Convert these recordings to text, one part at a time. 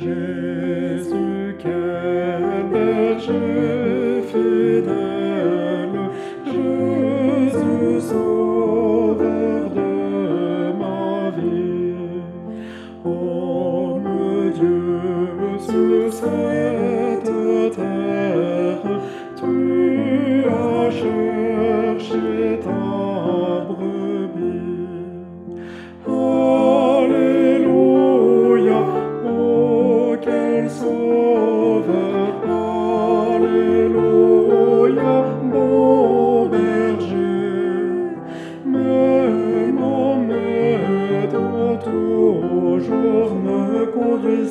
Jésus, quel berger fidèle, Jésus, sauveur de ma vie. Oh, le Dieu sur ses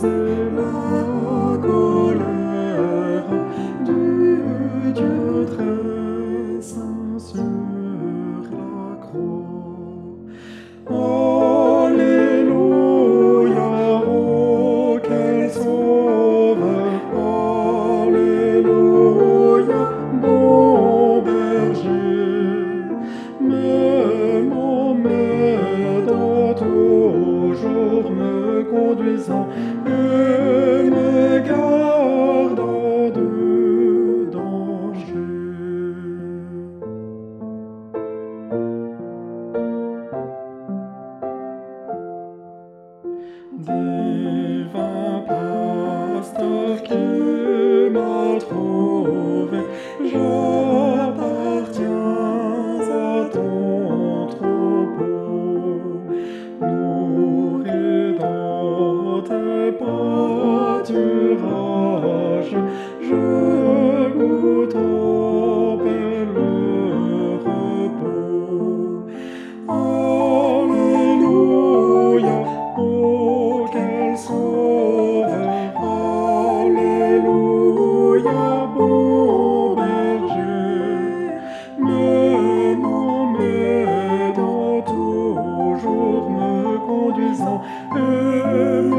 Jesus. conduisant une garde de danger. je goûte au bel repos. Alléluia, ô quel sauveur, Alléluia, beau berger, mais non, mais dans toujours me conduisant. Euh,